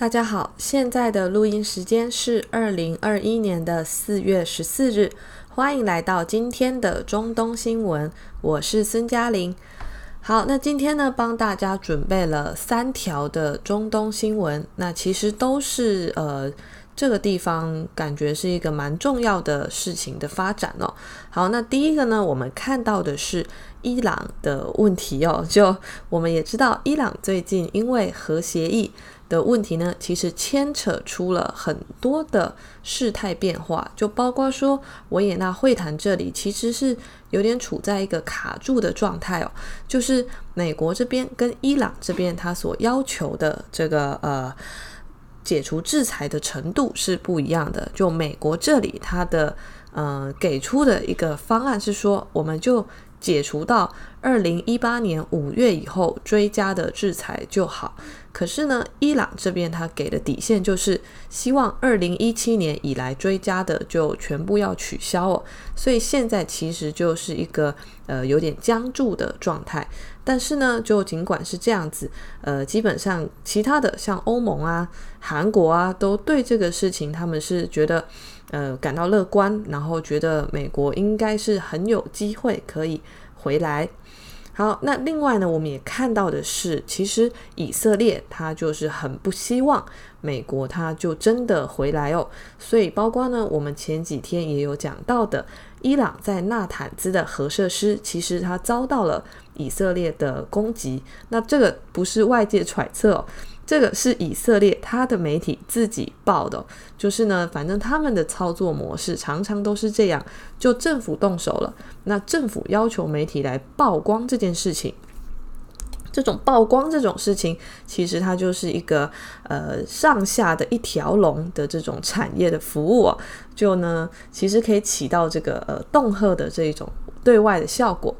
大家好，现在的录音时间是二零二一年的四月十四日，欢迎来到今天的中东新闻，我是孙嘉玲。好，那今天呢，帮大家准备了三条的中东新闻，那其实都是呃。这个地方感觉是一个蛮重要的事情的发展哦。好，那第一个呢，我们看到的是伊朗的问题哦。就我们也知道，伊朗最近因为核协议的问题呢，其实牵扯出了很多的事态变化，就包括说维也纳会谈这里其实是有点处在一个卡住的状态哦。就是美国这边跟伊朗这边他所要求的这个呃。解除制裁的程度是不一样的。就美国这里，它的呃给出的一个方案是说，我们就解除到二零一八年五月以后追加的制裁就好。可是呢，伊朗这边他给的底线就是希望二零一七年以来追加的就全部要取消哦。所以现在其实就是一个呃有点僵住的状态。但是呢，就尽管是这样子，呃，基本上其他的像欧盟啊、韩国啊，都对这个事情他们是觉得呃感到乐观，然后觉得美国应该是很有机会可以回来。好，那另外呢，我们也看到的是，其实以色列他就是很不希望美国他就真的回来哦。所以包括呢，我们前几天也有讲到的，伊朗在纳坦兹的核设施，其实它遭到了。以色列的攻击，那这个不是外界揣测哦，这个是以色列他的媒体自己报的，就是呢，反正他们的操作模式常常都是这样，就政府动手了，那政府要求媒体来曝光这件事情，这种曝光这种事情，其实它就是一个呃上下的一条龙的这种产业的服务哦，就呢，其实可以起到这个呃恫吓的这种对外的效果。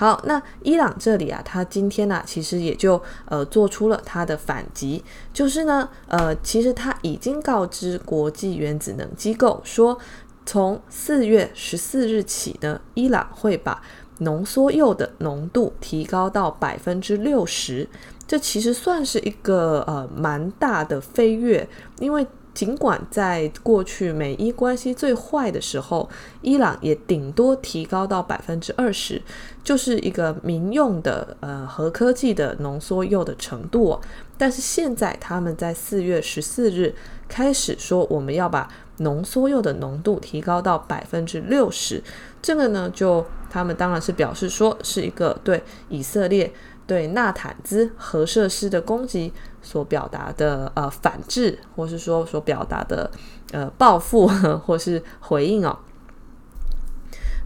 好，那伊朗这里啊，他今天呢、其实也就呃做出了他的反击，就是呢，呃，其实他已经告知国际原子能机构说，从四月十四日起呢，伊朗会把浓缩铀的浓度提高到百分之六十，这其实算是一个呃蛮大的飞跃，因为。尽管在过去美伊关系最坏的时候，伊朗也顶多提高到百分之二十，就是一个民用的呃核科技的浓缩铀的程度。但是现在他们在四月十四日开始说，我们要把浓缩铀的浓度提高到百分之六十，这个呢，就他们当然是表示说是一个对以色列。对纳坦兹核设施的攻击所表达的呃反制，或是说所表达的呃报复，或是回应哦。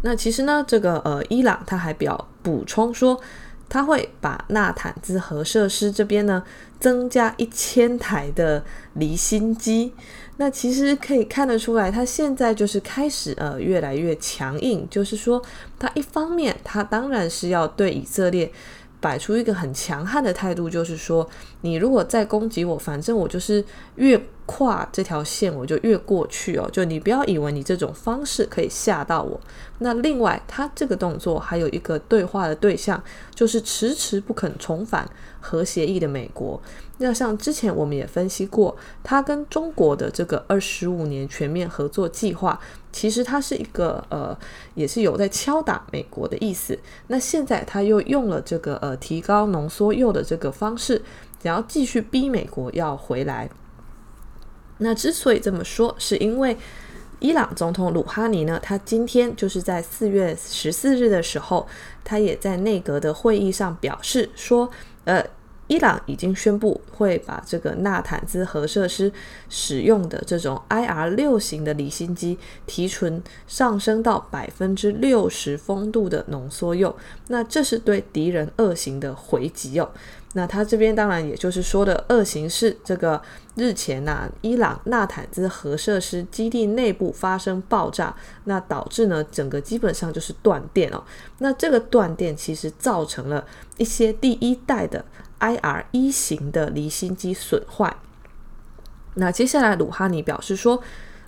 那其实呢，这个呃伊朗他还表补充说，他会把纳坦兹核设施这边呢增加一千台的离心机。那其实可以看得出来，他现在就是开始呃越来越强硬，就是说他一方面他当然是要对以色列。摆出一个很强悍的态度，就是说，你如果再攻击我，反正我就是越跨这条线，我就越过去哦。就你不要以为你这种方式可以吓到我。那另外，他这个动作还有一个对话的对象，就是迟迟不肯重返核协议的美国。那像之前我们也分析过，他跟中国的这个二十五年全面合作计划，其实它是一个呃，也是有在敲打美国的意思。那现在他又用了这个呃提高浓缩铀的这个方式，想要继续逼美国要回来。那之所以这么说，是因为伊朗总统鲁哈尼呢，他今天就是在四月十四日的时候，他也在内阁的会议上表示说，呃。伊朗已经宣布会把这个纳坦兹核设施使用的这种 IR 六型的离心机提纯上升到百分之六十丰度的浓缩铀，那这是对敌人二型的回击哦。那他这边当然也就是说的二型是这个日前呐、伊朗纳坦兹核设施基地内部发生爆炸，那导致呢整个基本上就是断电哦。那这个断电其实造成了一些第一代的。IR 一型的离心机损坏。那接下来鲁哈尼表示说，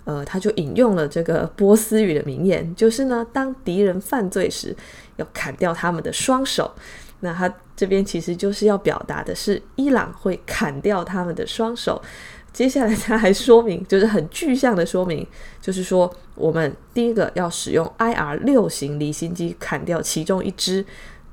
呃，他就引用了这个波斯语的名言，就是呢，当敌人犯罪时，要砍掉他们的双手。那他这边其实就是要表达的是，伊朗会砍掉他们的双手。接下来他还说明，就是很具象的说明，就是说我们第一个要使用 IR 六型离心机砍掉其中一只。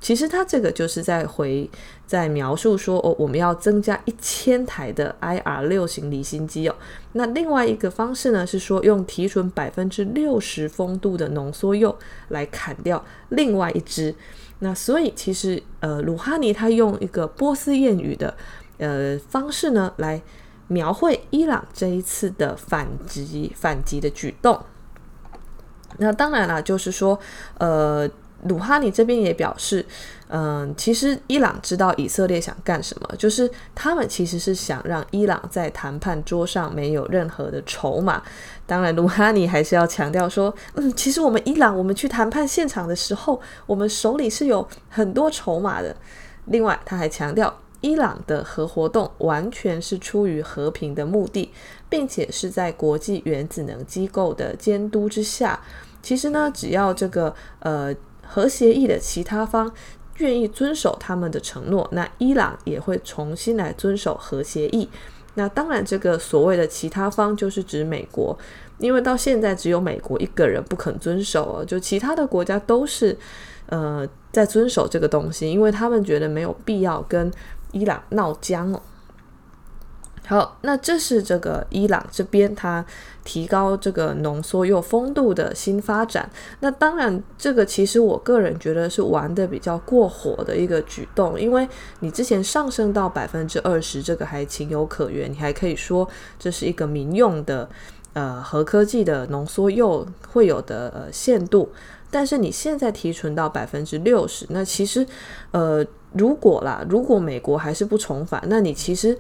其实他这个就是在回在描述说哦，我们要增加一千台的 IR 六型离心机哦。那另外一个方式呢，是说用提纯百分之六十丰度的浓缩铀来砍掉另外一支。那所以其实呃，鲁哈尼他用一个波斯谚语的呃方式呢，来描绘伊朗这一次的反击反击的举动。那当然了，就是说呃。鲁哈尼这边也表示，嗯，其实伊朗知道以色列想干什么，就是他们其实是想让伊朗在谈判桌上没有任何的筹码。当然，鲁哈尼还是要强调说，嗯，其实我们伊朗，我们去谈判现场的时候，我们手里是有很多筹码的。另外，他还强调，伊朗的核活动完全是出于和平的目的，并且是在国际原子能机构的监督之下。其实呢，只要这个呃。核协议的其他方愿意遵守他们的承诺，那伊朗也会重新来遵守核协议。那当然，这个所谓的其他方就是指美国，因为到现在只有美国一个人不肯遵守哦，就其他的国家都是呃在遵守这个东西，因为他们觉得没有必要跟伊朗闹僵哦。好，那这是这个伊朗这边它提高这个浓缩铀丰度的新发展。那当然，这个其实我个人觉得是玩得比较过火的一个举动，因为你之前上升到百分之二十，这个还情有可原，你还可以说这是一个民用的呃核科技的浓缩铀会有的呃限度。但是你现在提纯到百分之六十，那其实呃如果啦，如果美国还是不重返，那你其实。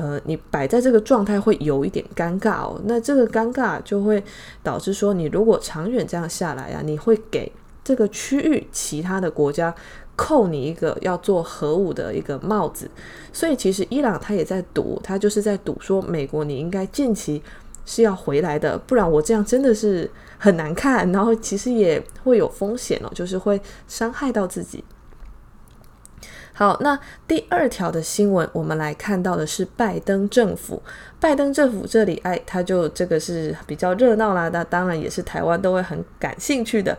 呃，你摆在这个状态会有一点尴尬哦。那这个尴尬就会导致说，你如果长远这样下来啊，你会给这个区域其他的国家扣你一个要做核武的一个帽子。所以其实伊朗他也在赌，他就是在赌说，美国你应该近期是要回来的，不然我这样真的是很难看，然后其实也会有风险哦，就是会伤害到自己。好，那第二条的新闻，我们来看到的是拜登政府。拜登政府这里，哎，他就这个是比较热闹啦，那当然也是台湾都会很感兴趣的。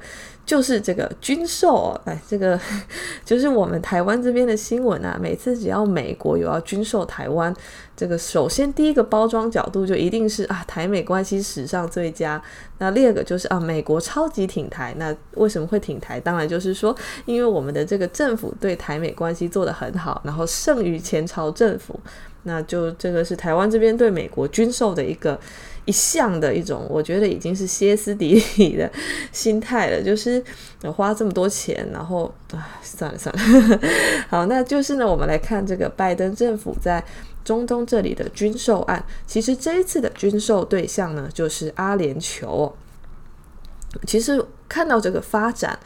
就是这个军售哦，哎，这个 就是我们台湾这边的新闻啊。每次只要美国有要军售台湾，这个首先第一个包装角度就一定是啊，台美关系史上最佳。那第二个就是啊，美国超级挺台。那为什么会挺台？当然就是说，因为我们的这个政府对台美关系做得很好，然后胜于前朝政府。那就这个是台湾这边对美国军售的一个。一向的一种，我觉得已经是歇斯底里的心态了，就是花这么多钱，然后啊，算了算了，好，那就是呢，我们来看这个拜登政府在中东这里的军售案，其实这一次的军售对象呢，就是阿联酋。其实看到这个发展。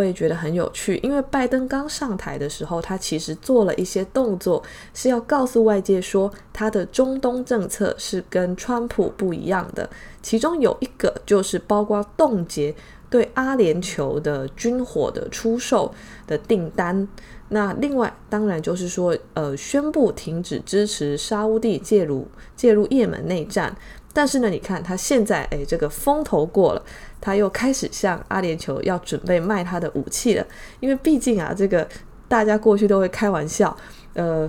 会觉得很有趣，因为拜登刚上台的时候，他其实做了一些动作，是要告诉外界说他的中东政策是跟川普不一样的。其中有一个就是包括冻结对阿联酋的军火的出售的订单。那另外当然就是说，呃，宣布停止支持沙乌地介入介入也门内战。但是呢，你看他现在，诶，这个风头过了。他又开始向阿联酋要准备卖他的武器了，因为毕竟啊，这个大家过去都会开玩笑，呃，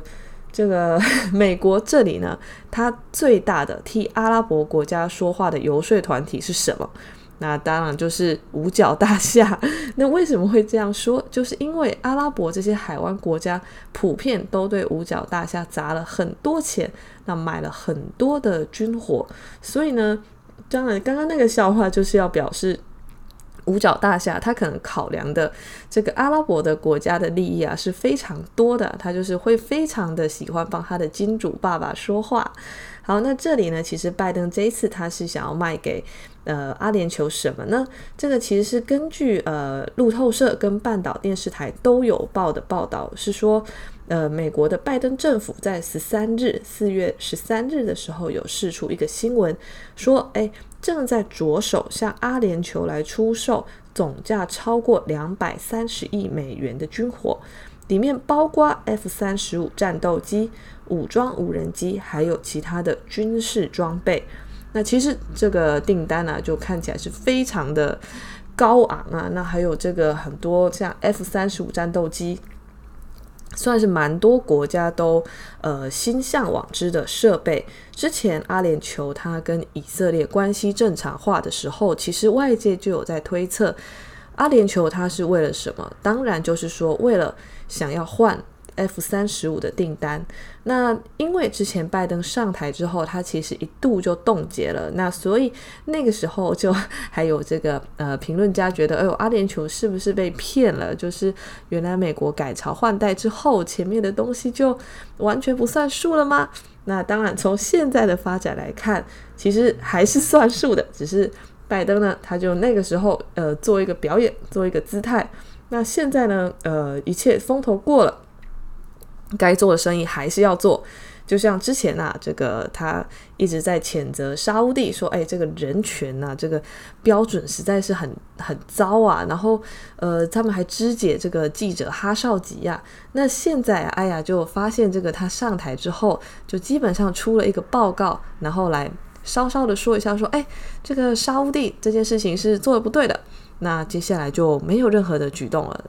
这个 美国这里呢，他最大的替阿拉伯国家说话的游说团体是什么？那当然就是五角大厦。那为什么会这样说？就是因为阿拉伯这些海湾国家普遍都对五角大厦砸了很多钱，那买了很多的军火，所以呢。当然，刚刚那个笑话就是要表示五角大厦，他可能考量的这个阿拉伯的国家的利益啊是非常多的，他就是会非常的喜欢帮他的金主爸爸说话。好，那这里呢，其实拜登这一次他是想要卖给呃阿联酋什么呢？这个其实是根据呃路透社跟半岛电视台都有报的报道，是说。呃，美国的拜登政府在十三日，四月十三日的时候有释出一个新闻，说，哎，正在着手向阿联酋来出售总价超过两百三十亿美元的军火，里面包括 F 三十五战斗机、武装无人机，还有其他的军事装备。那其实这个订单呢、就看起来是非常的高昂啊。那还有这个很多像 F 三十五战斗机，算是蛮多国家都呃心向往之的设备。之前阿联酋它跟以色列关系正常化的时候，其实外界就有在推测，阿联酋它是为了什么？当然就是说为了想要换。F 三十五的订单，那因为之前拜登上台之后，他其实一度就冻结了，那所以那个时候就 还有这个呃评论家觉得，哎呦，阿联酋是不是被骗了？就是原来美国改朝换代之后，前面的东西就完全不算数了吗？那当然，从现在的发展来看，其实还是算数的，只是拜登呢，他就那个时候呃做一个表演，做一个姿态。那现在呢，呃，一切风头过了。该做的生意还是要做，就像之前啊，这个他一直在谴责沙乌地，说，哎，这个人权呐，这个标准实在是很很糟啊。然后，呃，他们还肢解这个记者哈绍吉呀。那现在，哎呀，就发现这个他上台之后，就基本上出了一个报告，然后来稍稍的说一下，说，哎，这个沙乌地这件事情是做的不对的。那接下来就没有任何的举动了。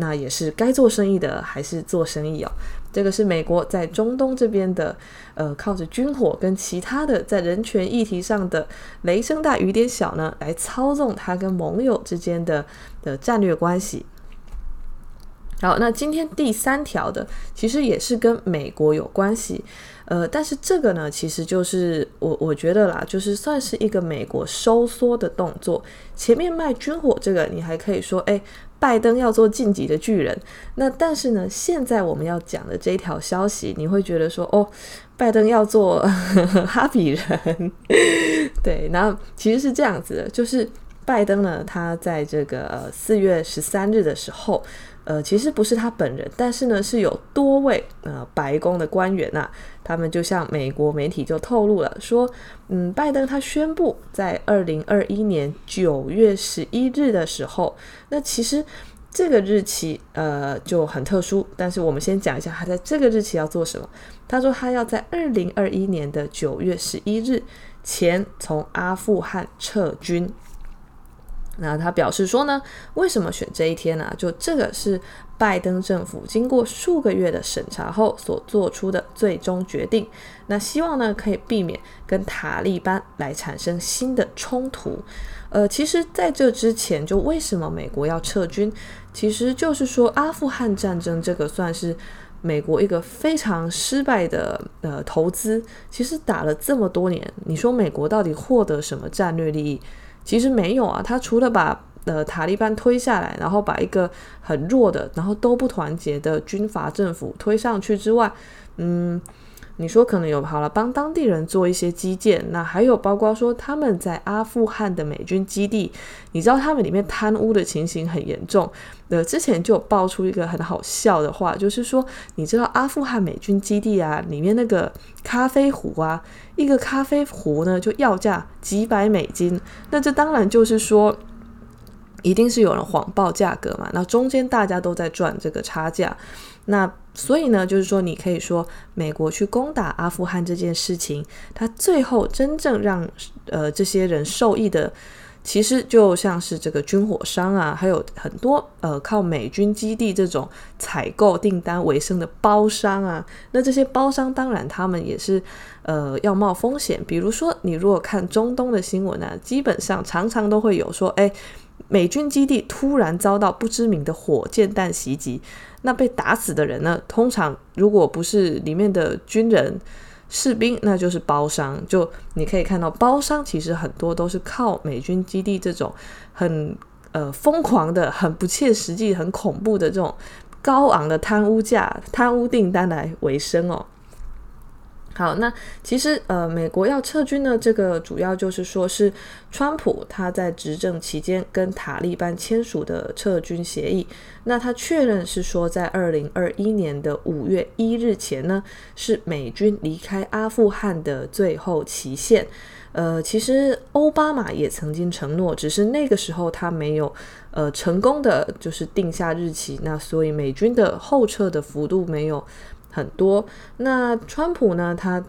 那也是该做生意的还是做生意哦。这个是美国在中东这边的，呃，靠着军火跟其他的在人权议题上的雷声大雨点小呢，来操纵他跟盟友之间的的战略关系。好，那今天第三条的其实也是跟美国有关系，呃，但是这个呢，其实就是我我觉得啦，就是算是一个美国收缩的动作。前面卖军火这个，你还可以说，哎。拜登要做晋级的巨人，那但是呢，现在我们要讲的这条消息，你会觉得说，哦，拜登要做 哈比人，对，那其实是这样子的，就是拜登呢，他在这个四月十三日的时候。呃，其实不是他本人，但是呢，是有多位呃白宫的官员呐、他们就向美国媒体就透露了，说，嗯，拜登他宣布在二零二一年九月十一日的时候，那其实这个日期呃就很特殊，但是我们先讲一下他在这个日期要做什么。他说他要在二零二一年的九月十一日前从阿富汗撤军。那他表示说呢，为什么选这一天呢？就这个是拜登政府经过数个月的审查后所做出的最终决定。那希望呢，可以避免跟塔利班来产生新的冲突。呃，其实在这之前，就为什么美国要撤军？其实就是说，阿富汗战争这个算是美国一个非常失败的呃投资。其实打了这么多年，你说美国到底获得什么战略利益？其实没有啊，他除了把呃塔利班推下来，然后把一个很弱的，然后都不团结的军阀政府推上去之外，嗯，你说可能有好了帮当地人做一些基建，那还有包括说他们在阿富汗的美军基地，你知道他们里面贪污的情形很严重。呃，之前就爆出一个很好笑的话，就是说你知道阿富汗美军基地啊里面那个咖啡壶啊。一个咖啡壶呢，就要价几百美金，那这当然就是说，一定是有人谎报价格嘛。那中间大家都在赚这个差价，那所以呢，就是说，你可以说，美国去攻打阿富汗这件事情，它最后真正让呃这些人受益的。其实就像是这个军火商啊，还有很多呃靠美军基地这种采购订单为生的包商啊，那这些包商当然他们也是呃要冒风险。比如说你如果看中东的新闻呢、基本上常常都会有说，哎，美军基地突然遭到不知名的火箭弹袭击，那被打死的人呢，通常如果不是里面的军人。士兵，那就是包商，就你可以看到，包商其实很多都是靠美军基地这种很呃疯狂的、很不切实际、很恐怖的这种高昂的贪污价、贪污订单来维生哦。好，那其实呃，美国要撤军呢，这个主要就是说是川普他在执政期间跟塔利班签署的撤军协议。那他确认是说，在二零二一年的五月一日前呢，是美军离开阿富汗的最后期限。呃，其实奥巴马也曾经承诺，只是那个时候他没有呃成功的就是定下日期，那所以美军的后撤的幅度没有。很多。那川普呢，他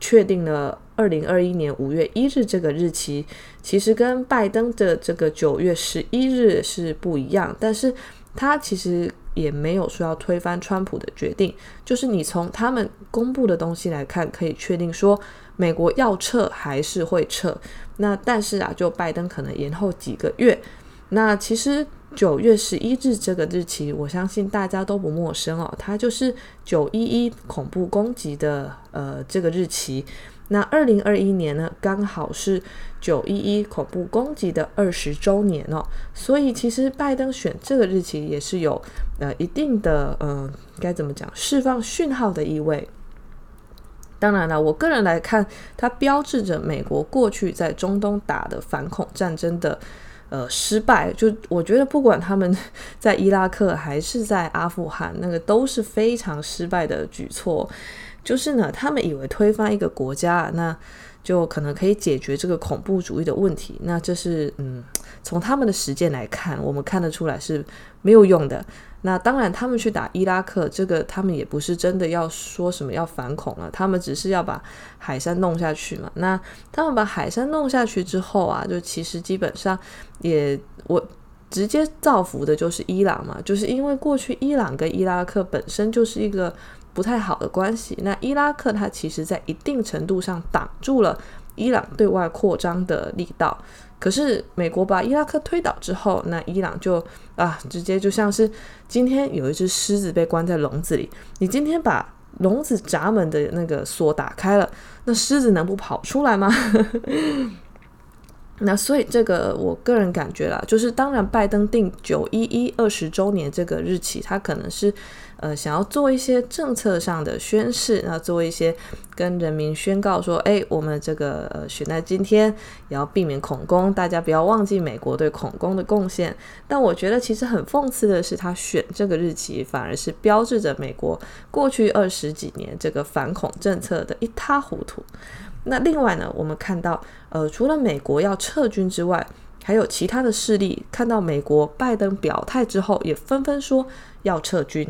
确定了二零二一年五月一日这个日期，其实跟拜登的这个九月十一日是不一样，但是他其实也没有说要推翻川普的决定，就是你从他们公布的东西来看，可以确定说美国要撤还是会撤。那但是啊，就拜登可能延后几个月。那其实九月十一日这个日期，我相信大家都不陌生哦，它就是九一一恐怖攻击的呃这个日期。那二零二一年呢，刚好是九一一恐怖攻击的二十周年哦，所以其实拜登选这个日期也是有呃一定的呃该怎么讲释放讯号的意味。当然了，我个人来看，它标志着美国过去在中东打的反恐战争的呃失败。就我觉得，不管他们 在伊拉克还是在阿富汗，那个都是非常失败的举措。就是呢，他们以为推翻一个国家，那就可能可以解决这个恐怖主义的问题。那这是嗯，从他们的实践来看，我们看得出来是没有用的。那当然，他们去打伊拉克，这个他们也不是真的要说什么要反恐了，他们只是要把海山弄下去嘛。那他们把海山弄下去之后啊，就其实基本上也我直接造福的就是伊朗嘛，就是因为过去伊朗跟伊拉克本身就是一个不太好的关系。那伊拉克它其实在一定程度上挡住了伊朗对外扩张的力道。可是美国把伊拉克推倒之后，那伊朗就啊，直接就像是今天有一只狮子被关在笼子里，你今天把笼子闸门的那个锁打开了，那狮子能不跑出来吗？那所以这个我个人感觉啦，就是当然拜登定九一一二十周年这个日期，他可能是呃想要做一些政策上的宣示，那做一些跟人民宣告说，哎，我们这个呃选在今天也要避免恐攻，大家不要忘记美国对恐攻的贡献。但我觉得其实很讽刺的是，他选这个日期反而是标志着美国过去二十几年这个反恐政策的一塌糊涂。那另外呢，我们看到，呃，除了美国要撤军之外，还有其他的势力看到美国拜登表态之后，也纷纷说要撤军。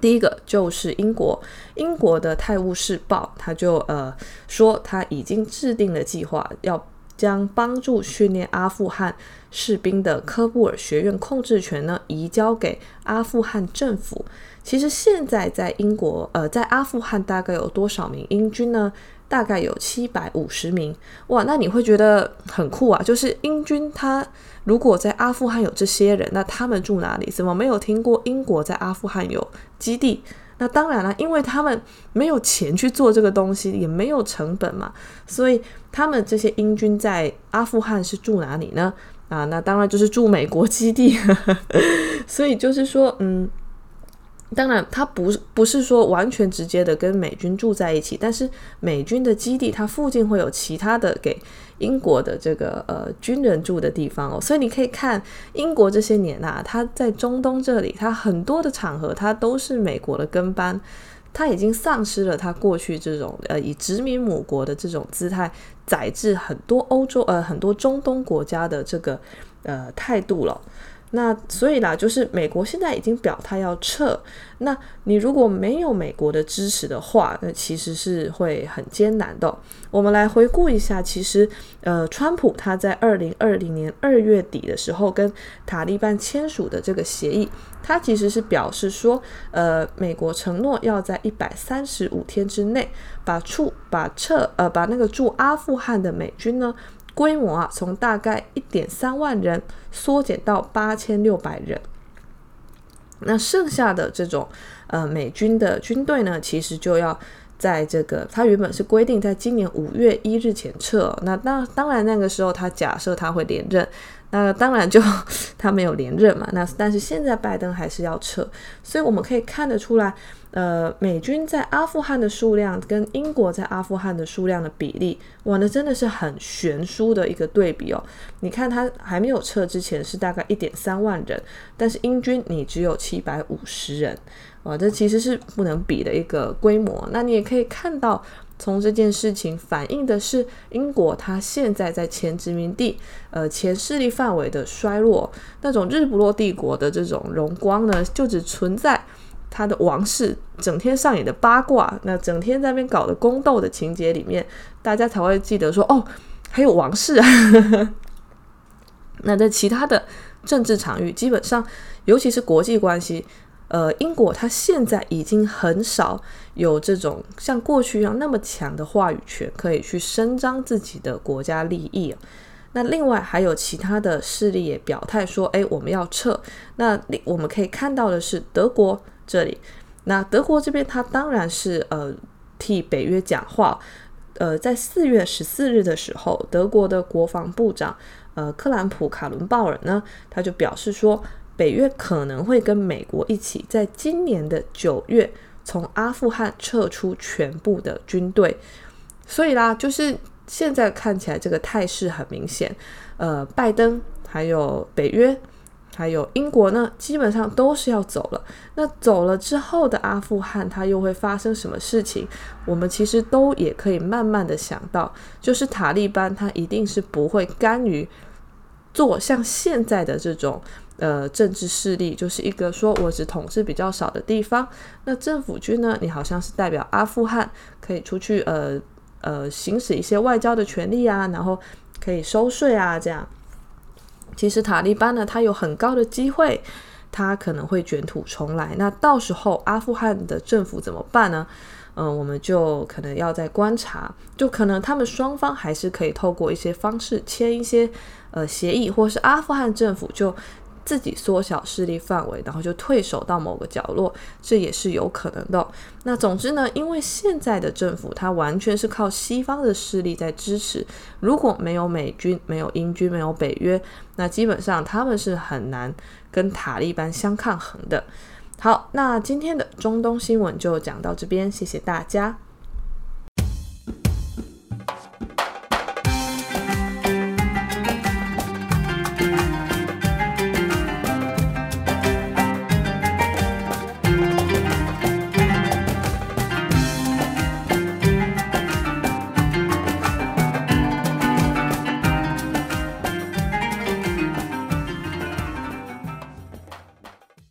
第一个就是英国，英国的《泰晤士报》他就呃说他已经制定了计划，要将帮助训练阿富汗士兵的科布尔学院控制权呢移交给阿富汗政府。其实现在在英国，呃，在阿富汗大概有多少名英军呢？大概有七百五十名，哇，那你会觉得很酷啊！就是英军他如果在阿富汗有这些人，那他们住哪里？怎么没有听过英国在阿富汗有基地？那当然了，因为他们没有钱去做这个东西，也没有成本嘛，所以他们这些英军在阿富汗是住哪里呢？啊，那当然就是住美国基地。所以就是说，嗯。当然，他不是不是说完全直接的跟美军住在一起，但是美军的基地它附近会有其他的给英国的这个呃军人住的地方哦，所以你可以看英国这些年啊，他在中东这里，他很多的场合他都是美国的跟班，他已经丧失了他过去这种呃以殖民母国的这种姿态宰制很多欧洲呃很多中东国家的这个呃态度了。那所以啦，就是美国现在已经表态要撤。那你如果没有美国的支持的话，那其实是会很艰难的。我们来回顾一下，其实呃，川普他在二零二零年二月底的时候跟塔利班签署的这个协议，他其实是表示说，呃，美国承诺要在一百三十五天之内把驻把撤呃把那个驻阿富汗的美军呢。规模啊，从大概一点三万人缩减到八千六百人。那剩下的这种呃美军的军队呢，其实就要在这个，他原本是规定在今年五月一日前撤。那当当然那个时候他假设他会连任。那当然就 他没有连任嘛，那但是现在拜登还是要撤，所以我们可以看得出来，呃，美军在阿富汗的数量跟英国在阿富汗的数量的比例，哇，那真的是很悬殊的一个对比哦。你看他还没有撤之前是大概一点三万人，但是英军你只有七百五十人，哇，这其实是不能比的一个规模。那你也可以看到。从这件事情反映的是英国，它现在在前殖民地、呃前势力范围的衰落，那种日不落帝国的这种荣光呢，就只存在他的王室整天上演的八卦，那整天在那边搞的宫斗的情节里面，大家才会记得说哦，还有王室啊。那在其他的政治场域，基本上，尤其是国际关系，呃，英国它现在已经很少有这种像过去一样那么强的话语权，可以去伸张自己的国家利益。那另外还有其他的势力也表态说，哎，我们要撤。那我们可以看到的是德国这里，那德国这边他当然是呃替北约讲话。呃，在四月十四日的时候，德国的国防部长呃克兰普卡伦鲍尔呢，他就表示说，北约可能会跟美国一起，在今年的九月从阿富汗撤出全部的军队。所以啦，就是现在看起来这个态势很明显，呃，拜登还有北约。还有英国呢，基本上都是要走了。那走了之后的阿富汗，它又会发生什么事情？我们其实都也可以慢慢的想到，就是塔利班他一定是不会甘于做像现在的这种呃政治势力，就是一个说我只统治比较少的地方。那政府军呢，你好像是代表阿富汗可以出去呃呃行使一些外交的权利啊，然后可以收税啊这样。其实塔利班呢，他有很高的机会，他可能会卷土重来。那到时候阿富汗的政府怎么办呢？嗯、我们就可能要在观察，就可能他们双方还是可以透过一些方式签一些呃协议，或是阿富汗政府就。自己缩小势力范围，然后就退守到某个角落，这也是有可能的。那总之呢，因为现在的政府它完全是靠西方的势力在支持，如果没有美军、没有英军、没有北约，那基本上他们是很难跟塔利班相抗衡的。好，那今天的中东新闻就讲到这边，谢谢大家。